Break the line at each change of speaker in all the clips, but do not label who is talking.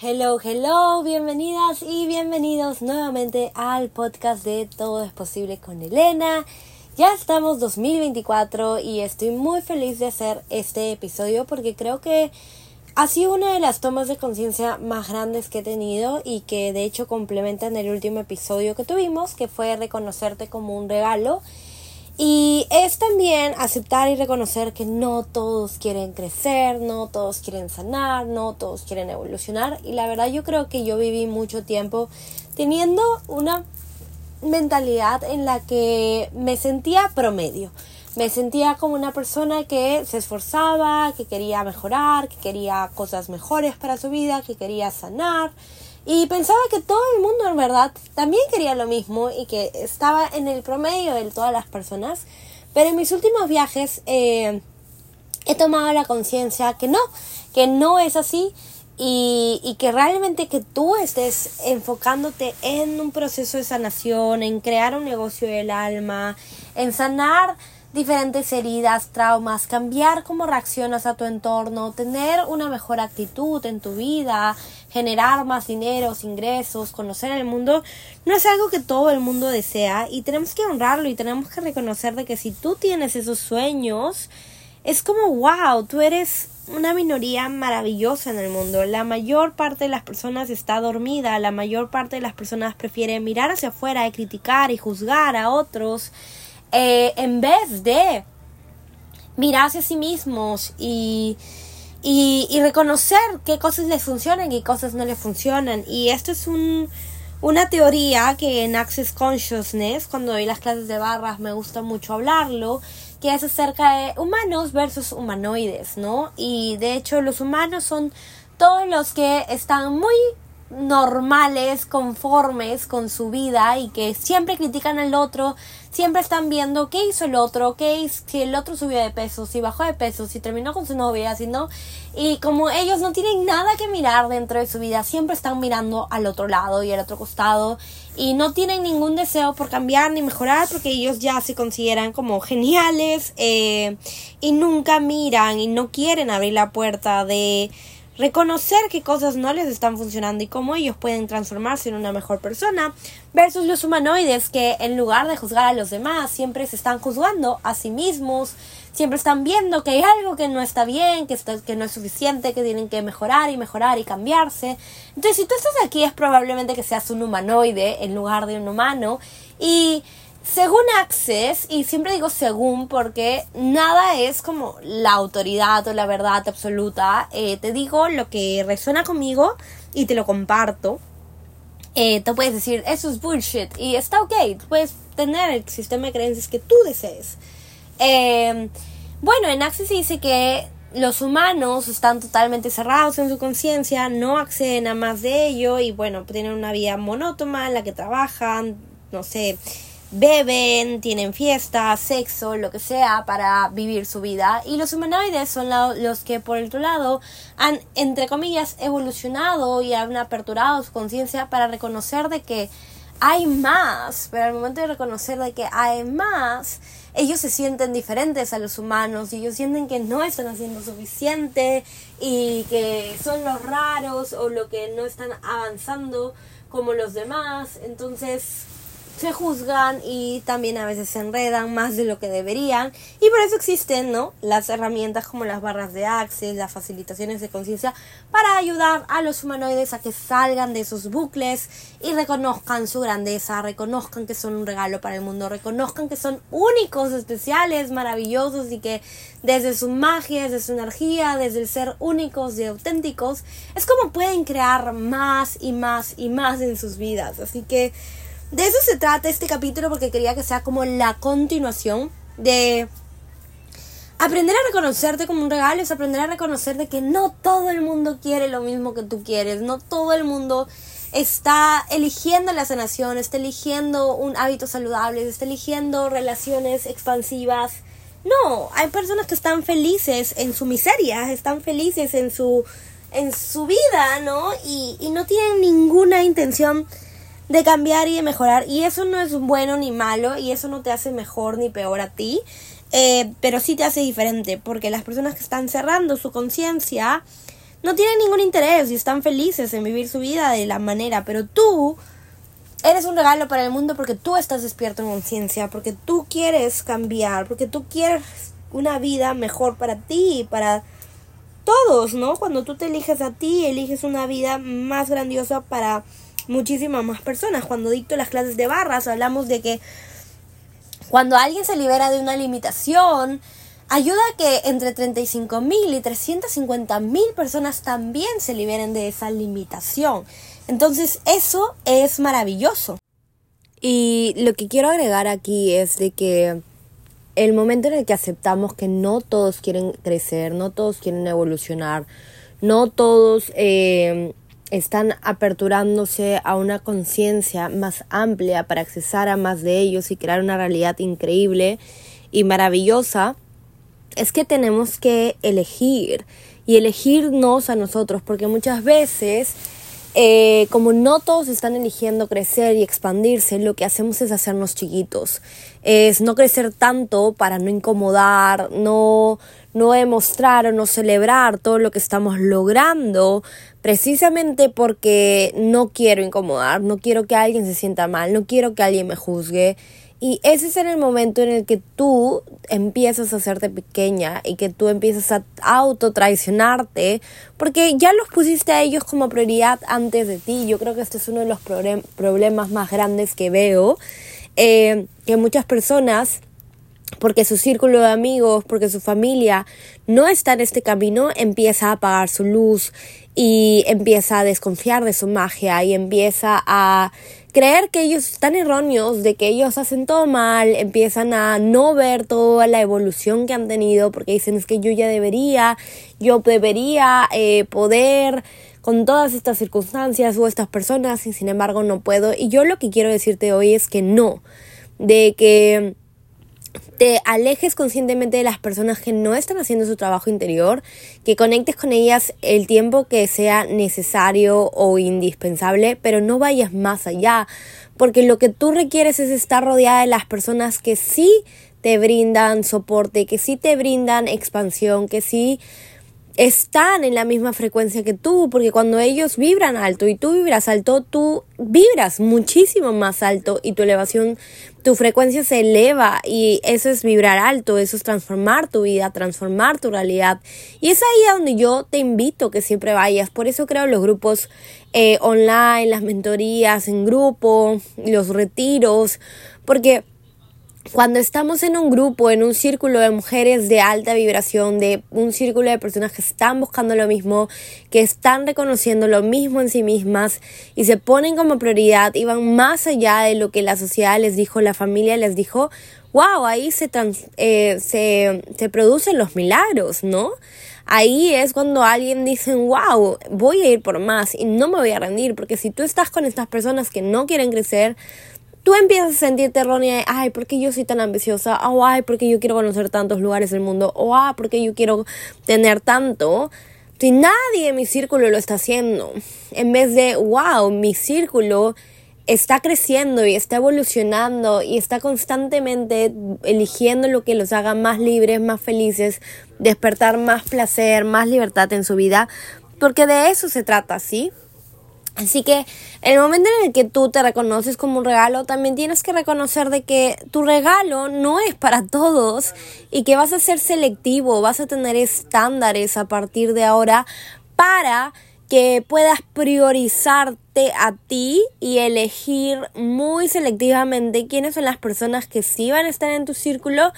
Hello, hello, bienvenidas y bienvenidos nuevamente al podcast de Todo es posible con Elena. Ya estamos 2024 y estoy muy feliz de hacer este episodio porque creo que ha sido una de las tomas de conciencia más grandes que he tenido y que de hecho complementan el último episodio que tuvimos, que fue reconocerte como un regalo y es también aceptar y reconocer que no todos quieren crecer, no todos quieren sanar, no todos quieren evolucionar. Y la verdad yo creo que yo viví mucho tiempo teniendo una mentalidad en la que me sentía promedio. Me sentía como una persona que se esforzaba, que quería mejorar, que quería cosas mejores para su vida, que quería sanar y pensaba que todo el mundo en verdad también quería lo mismo y que estaba en el promedio de todas las personas. Pero en mis últimos viajes eh, he tomado la conciencia que no, que no es así y, y, que realmente que tú estés enfocándote en un proceso de sanación, en crear un negocio del alma, en sanar diferentes heridas, traumas, cambiar cómo reaccionas a tu entorno, tener una mejor actitud en tu vida, generar más dinero, ingresos, conocer el mundo, no es algo que todo el mundo desea y tenemos que honrarlo y tenemos que reconocer de que si tú tienes esos sueños, es como wow, tú eres una minoría maravillosa en el mundo. La mayor parte de las personas está dormida, la mayor parte de las personas prefiere mirar hacia afuera y criticar y juzgar a otros eh, en vez de mirarse a sí mismos y, y, reconocer qué cosas les funcionan y cosas no les funcionan. Y esto es un, una teoría que en Access Consciousness, cuando doy las clases de barras, me gusta mucho hablarlo, que es acerca de humanos versus humanoides, ¿no? Y de hecho los humanos son todos los que están muy normales, conformes con su vida y que siempre critican al otro, siempre están viendo qué hizo el otro, qué hizo, si el otro subió de peso, si bajó de peso, si terminó con su novia, si no. Y como ellos no tienen nada que mirar dentro de su vida, siempre están mirando al otro lado y al otro costado y no tienen ningún deseo por cambiar ni mejorar porque ellos ya se consideran como geniales eh, y nunca miran y no quieren abrir la puerta de reconocer qué cosas no les están funcionando y cómo ellos pueden transformarse en una mejor persona, versus los humanoides que en lugar de juzgar a los demás siempre se están juzgando a sí mismos, siempre están viendo que hay algo que no está bien, que, que no es suficiente, que tienen que mejorar y mejorar y cambiarse. Entonces, si tú estás aquí es probablemente que seas un humanoide en lugar de un humano y según Access, y siempre digo según porque nada es como la autoridad o la verdad absoluta, eh, te digo lo que resuena conmigo y te lo comparto. Eh, te puedes decir, eso es bullshit y está ok, puedes tener el sistema de creencias que tú desees. Eh, bueno, en Access dice que los humanos están totalmente cerrados en su conciencia, no acceden a más de ello y bueno, tienen una vida monótona en la que trabajan, no sé, beben, tienen fiestas, sexo, lo que sea para vivir su vida. Y los humanoides son los que, por otro lado, han, entre comillas, evolucionado y han aperturado su conciencia para reconocer de que hay más, pero al momento de reconocer de que hay más, ellos se sienten diferentes a los humanos y ellos sienten que no están haciendo suficiente y que son los raros o lo que no están avanzando como los demás. Entonces, se juzgan y también a veces se enredan más de lo que deberían. Y por eso existen no las herramientas como las barras de access las facilitaciones de conciencia para ayudar a los humanoides a que salgan de esos bucles y reconozcan su grandeza reconozcan que son un regalo para el mundo reconozcan que son únicos especiales maravillosos y que desde su magia desde su energía desde el ser únicos y auténticos es como pueden crear más y más y más en sus vidas. Así que de eso se trata este capítulo porque quería que sea como la continuación de aprender a reconocerte como un regalo, es aprender a reconocer de que no todo el mundo quiere lo mismo que tú quieres, no todo el mundo está eligiendo la sanación, está eligiendo un hábito saludable, está eligiendo relaciones expansivas. No, hay personas que están felices en su miseria, están felices en su en su vida, ¿no? Y, y no tienen ninguna intención de cambiar y de mejorar. Y eso no es bueno ni malo y eso no te hace mejor ni peor a ti. Eh, pero sí te hace diferente porque las personas que están cerrando su conciencia no tienen ningún interés y están felices en vivir su vida de la manera, pero tú eres un regalo para el mundo porque tú estás despierto en conciencia, porque tú quieres cambiar, porque tú quieres una vida mejor para ti y para todos, ¿no? Cuando tú te eliges a ti, eliges una vida más grandiosa para muchísimas más personas. Cuando dicto las clases de barras, hablamos de que cuando alguien se libera de una limitación, ayuda a que entre 35 mil y 350 mil personas también se liberen de esa limitación. Entonces eso es maravilloso. Y lo que quiero agregar aquí es de que el momento en el que aceptamos que no todos quieren crecer, no todos quieren evolucionar, no todos eh, están aperturándose a una conciencia más amplia para accesar a más de ellos y crear una realidad increíble y maravillosa, es que tenemos que elegir. Y elegirnos a nosotros, porque muchas veces, eh, como no todos están eligiendo crecer y expandirse, lo que hacemos es hacernos chiquitos, es no crecer tanto para no incomodar, no, no demostrar o no celebrar todo lo que estamos logrando, precisamente porque no quiero incomodar, no quiero que alguien se sienta mal, no quiero que alguien me juzgue. Y ese es el momento en el que tú empiezas a hacerte pequeña y que tú empiezas a autotraicionarte porque ya los pusiste a ellos como prioridad antes de ti. Yo creo que este es uno de los problemas más grandes que veo, eh, que muchas personas porque su círculo de amigos, porque su familia no está en este camino, empieza a apagar su luz y empieza a desconfiar de su magia y empieza a creer que ellos están erróneos, de que ellos hacen todo mal, empiezan a no ver toda la evolución que han tenido porque dicen es que yo ya debería, yo debería eh, poder con todas estas circunstancias o estas personas y sin embargo no puedo. Y yo lo que quiero decirte hoy es que no, de que te alejes conscientemente de las personas que no están haciendo su trabajo interior, que conectes con ellas el tiempo que sea necesario o indispensable, pero no vayas más allá, porque lo que tú requieres es estar rodeada de las personas que sí te brindan soporte, que sí te brindan expansión, que sí están en la misma frecuencia que tú, porque cuando ellos vibran alto y tú vibras alto, tú vibras muchísimo más alto y tu elevación, tu frecuencia se eleva y eso es vibrar alto, eso es transformar tu vida, transformar tu realidad. Y es ahí a donde yo te invito que siempre vayas. Por eso creo los grupos eh, online, las mentorías en grupo, los retiros, porque cuando estamos en un grupo, en un círculo de mujeres de alta vibración, de un círculo de personas que están buscando lo mismo, que están reconociendo lo mismo en sí mismas y se ponen como prioridad y van más allá de lo que la sociedad les dijo, la familia les dijo, wow, ahí se, eh, se, se producen los milagros, ¿no? Ahí es cuando alguien dice, wow, voy a ir por más y no me voy a rendir, porque si tú estás con estas personas que no quieren crecer, tú empiezas a sentirte errónea, ay, ¿por qué yo soy tan ambiciosa? O ay, ¿por qué yo quiero conocer tantos lugares del mundo? O ah, ¿por qué yo quiero tener tanto? Si nadie en mi círculo lo está haciendo, en vez de, wow, mi círculo está creciendo y está evolucionando y está constantemente eligiendo lo que los haga más libres, más felices, despertar más placer, más libertad en su vida, porque de eso se trata, ¿sí? Así que el momento en el que tú te reconoces como un regalo, también tienes que reconocer de que tu regalo no es para todos y que vas a ser selectivo, vas a tener estándares a partir de ahora para que puedas priorizarte a ti y elegir muy selectivamente quiénes son las personas que sí van a estar en tu círculo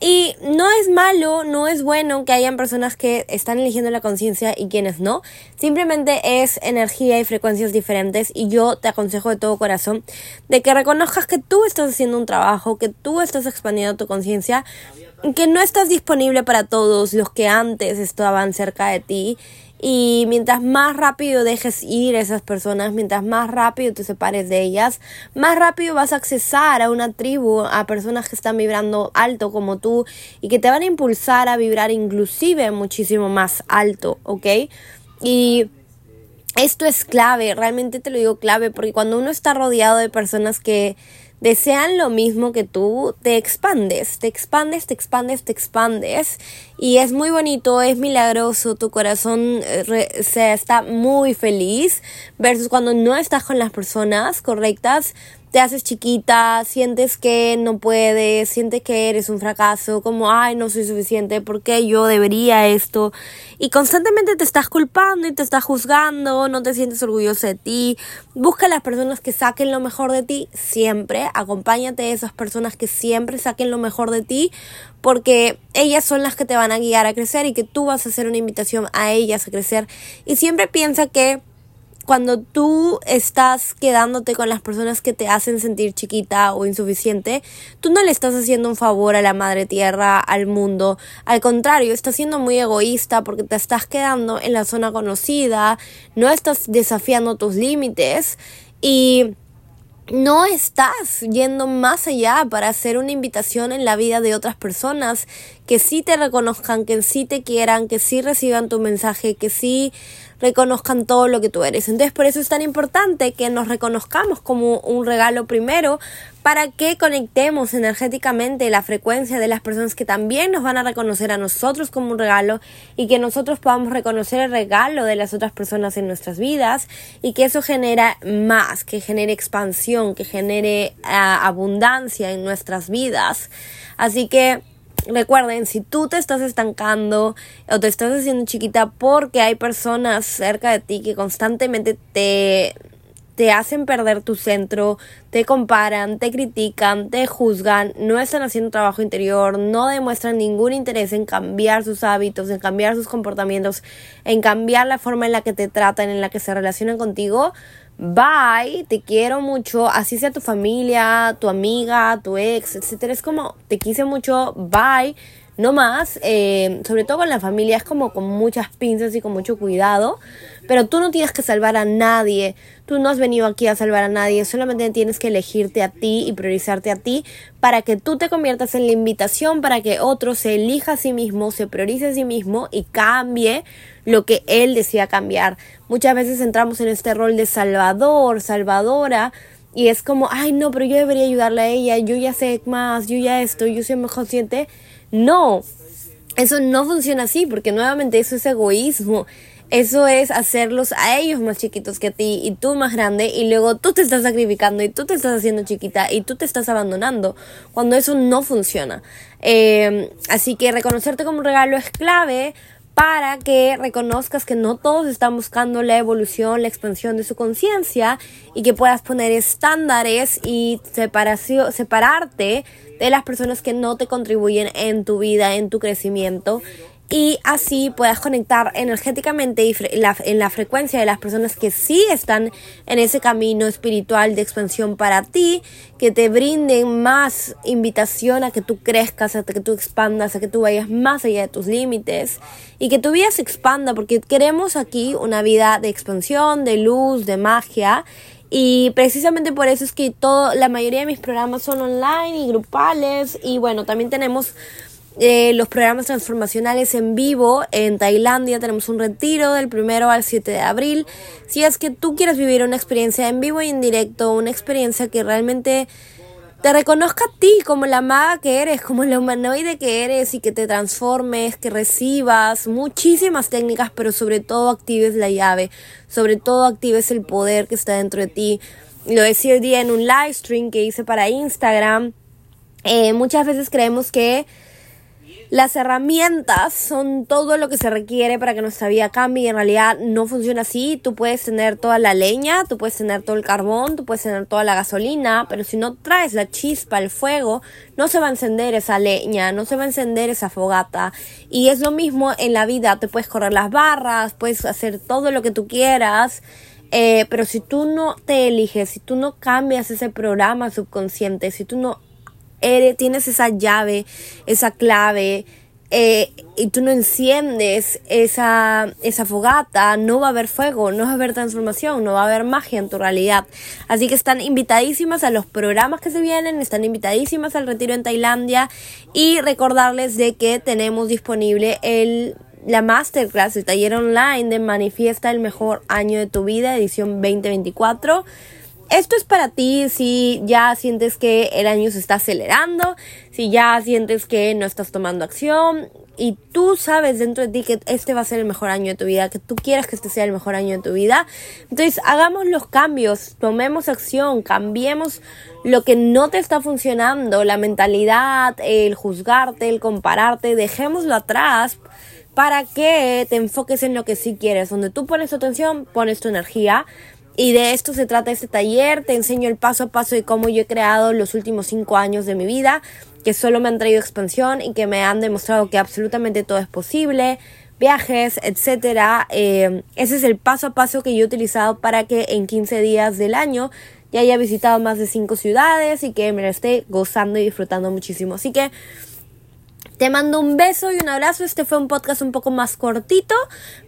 y no es malo, no es bueno que hayan personas que están eligiendo la conciencia y quienes no. Simplemente es energía y frecuencias diferentes y yo te aconsejo de todo corazón de que reconozcas que tú estás haciendo un trabajo, que tú estás expandiendo tu conciencia, que no estás disponible para todos los que antes estaban cerca de ti y mientras más rápido dejes ir a esas personas, mientras más rápido te separes de ellas, más rápido vas a accesar a una tribu, a personas que están vibrando alto como tú y que te van a impulsar a vibrar inclusive muchísimo más alto, ¿ok? Y esto es clave, realmente te lo digo clave, porque cuando uno está rodeado de personas que desean lo mismo que tú, te expandes, te expandes, te expandes, te expandes. Y es muy bonito, es milagroso, tu corazón eh, se está muy feliz versus cuando no estás con las personas correctas te haces chiquita, sientes que no puedes, sientes que eres un fracaso, como, ay, no soy suficiente, ¿por qué yo debería esto? Y constantemente te estás culpando y te estás juzgando, no te sientes orgulloso de ti. Busca a las personas que saquen lo mejor de ti siempre, acompáñate a esas personas que siempre saquen lo mejor de ti, porque ellas son las que te van a guiar a crecer y que tú vas a hacer una invitación a ellas a crecer. Y siempre piensa que cuando tú estás quedándote con las personas que te hacen sentir chiquita o insuficiente, tú no le estás haciendo un favor a la madre tierra, al mundo. Al contrario, estás siendo muy egoísta porque te estás quedando en la zona conocida, no estás desafiando tus límites y no estás yendo más allá para hacer una invitación en la vida de otras personas que sí te reconozcan, que sí te quieran, que sí reciban tu mensaje, que sí reconozcan todo lo que tú eres. Entonces por eso es tan importante que nos reconozcamos como un regalo primero para que conectemos energéticamente la frecuencia de las personas que también nos van a reconocer a nosotros como un regalo y que nosotros podamos reconocer el regalo de las otras personas en nuestras vidas y que eso genera más, que genere expansión, que genere ah, abundancia en nuestras vidas. Así que Recuerden, si tú te estás estancando o te estás haciendo chiquita porque hay personas cerca de ti que constantemente te, te hacen perder tu centro, te comparan, te critican, te juzgan, no están haciendo trabajo interior, no demuestran ningún interés en cambiar sus hábitos, en cambiar sus comportamientos, en cambiar la forma en la que te tratan, en la que se relacionan contigo, bye, te quiero mucho, así sea tu familia, tu amiga, tu ex, etcétera. Es como, te quise mucho, bye, no más. Eh, sobre todo con la familia, es como con muchas pinzas y con mucho cuidado. Pero tú no tienes que salvar a nadie. Tú no has venido aquí a salvar a nadie. Solamente tienes que elegirte a ti y priorizarte a ti para que tú te conviertas en la invitación para que otro se elija a sí mismo, se priorice a sí mismo y cambie lo que él decía cambiar. Muchas veces entramos en este rol de salvador, salvadora, y es como, ay, no, pero yo debería ayudarle a ella, yo ya sé más, yo ya estoy, yo soy mejor consciente. No, eso no funciona así, porque nuevamente eso es egoísmo. Eso es hacerlos a ellos más chiquitos que a ti y tú más grande y luego tú te estás sacrificando y tú te estás haciendo chiquita y tú te estás abandonando cuando eso no funciona. Eh, así que reconocerte como un regalo es clave para que reconozcas que no todos están buscando la evolución, la expansión de su conciencia y que puedas poner estándares y separación, separarte de las personas que no te contribuyen en tu vida, en tu crecimiento y así puedas conectar energéticamente y en la frecuencia de las personas que sí están en ese camino espiritual de expansión para ti, que te brinden más invitación a que tú crezcas, a que tú expandas, a que tú vayas más allá de tus límites y que tu vida se expanda, porque queremos aquí una vida de expansión, de luz, de magia y precisamente por eso es que todo, la mayoría de mis programas son online y grupales. Y bueno, también tenemos eh, los programas transformacionales en vivo en Tailandia. Tenemos un retiro del primero al 7 de abril. Si es que tú quieres vivir una experiencia en vivo y en directo, una experiencia que realmente te reconozca a ti como la maga que eres, como la humanoide que eres y que te transformes, que recibas muchísimas técnicas, pero sobre todo actives la llave, sobre todo actives el poder que está dentro de ti. Lo decía hoy día en un live stream que hice para Instagram. Eh, muchas veces creemos que las herramientas son todo lo que se requiere para que nuestra vida cambie y en realidad no funciona así. Tú puedes tener toda la leña, tú puedes tener todo el carbón, tú puedes tener toda la gasolina, pero si no traes la chispa, el fuego, no se va a encender esa leña, no se va a encender esa fogata. Y es lo mismo en la vida, te puedes correr las barras, puedes hacer todo lo que tú quieras. Eh, pero si tú no te eliges, si tú no cambias ese programa subconsciente, si tú no tienes esa llave, esa clave, eh, y tú no enciendes esa, esa fogata, no va a haber fuego, no va a haber transformación, no va a haber magia en tu realidad. Así que están invitadísimas a los programas que se vienen, están invitadísimas al retiro en Tailandia y recordarles de que tenemos disponible el la masterclass, el taller online de Manifiesta el mejor año de tu vida, edición 2024 esto es para ti si ya sientes que el año se está acelerando, si ya sientes que no estás tomando acción y tú sabes dentro de ti que este va a ser el mejor año de tu vida, que tú quieras que este sea el mejor año de tu vida. Entonces hagamos los cambios, tomemos acción, cambiemos lo que no te está funcionando, la mentalidad, el juzgarte, el compararte, dejémoslo atrás para que te enfoques en lo que sí quieres, donde tú pones tu atención, pones tu energía. Y de esto se trata este taller. Te enseño el paso a paso de cómo yo he creado los últimos cinco años de mi vida, que solo me han traído expansión y que me han demostrado que absolutamente todo es posible, viajes, etcétera. Eh, ese es el paso a paso que yo he utilizado para que en 15 días del año ya haya visitado más de cinco ciudades y que me lo esté gozando y disfrutando muchísimo. Así que te mando un beso y un abrazo. Este fue un podcast un poco más cortito,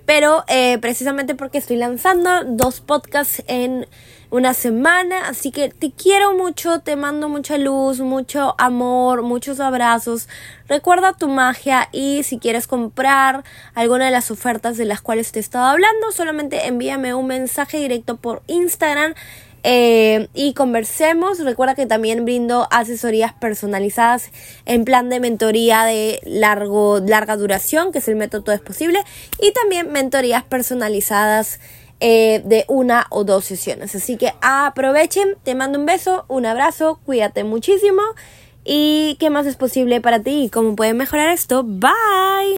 pero eh, precisamente porque estoy lanzando dos podcasts en una semana. Así que te quiero mucho, te mando mucha luz, mucho amor, muchos abrazos. Recuerda tu magia y si quieres comprar alguna de las ofertas de las cuales te he estado hablando, solamente envíame un mensaje directo por Instagram eh, y conversemos. Recuerda que también brindo asesorías personalizadas en plan de mentoría de largo, larga duración, que es el método Todo es Posible, y también mentorías personalizadas eh, de una o dos sesiones. Así que aprovechen, te mando un beso, un abrazo, cuídate muchísimo. ¿Y qué más es posible para ti? ¿Cómo puedes mejorar esto? Bye.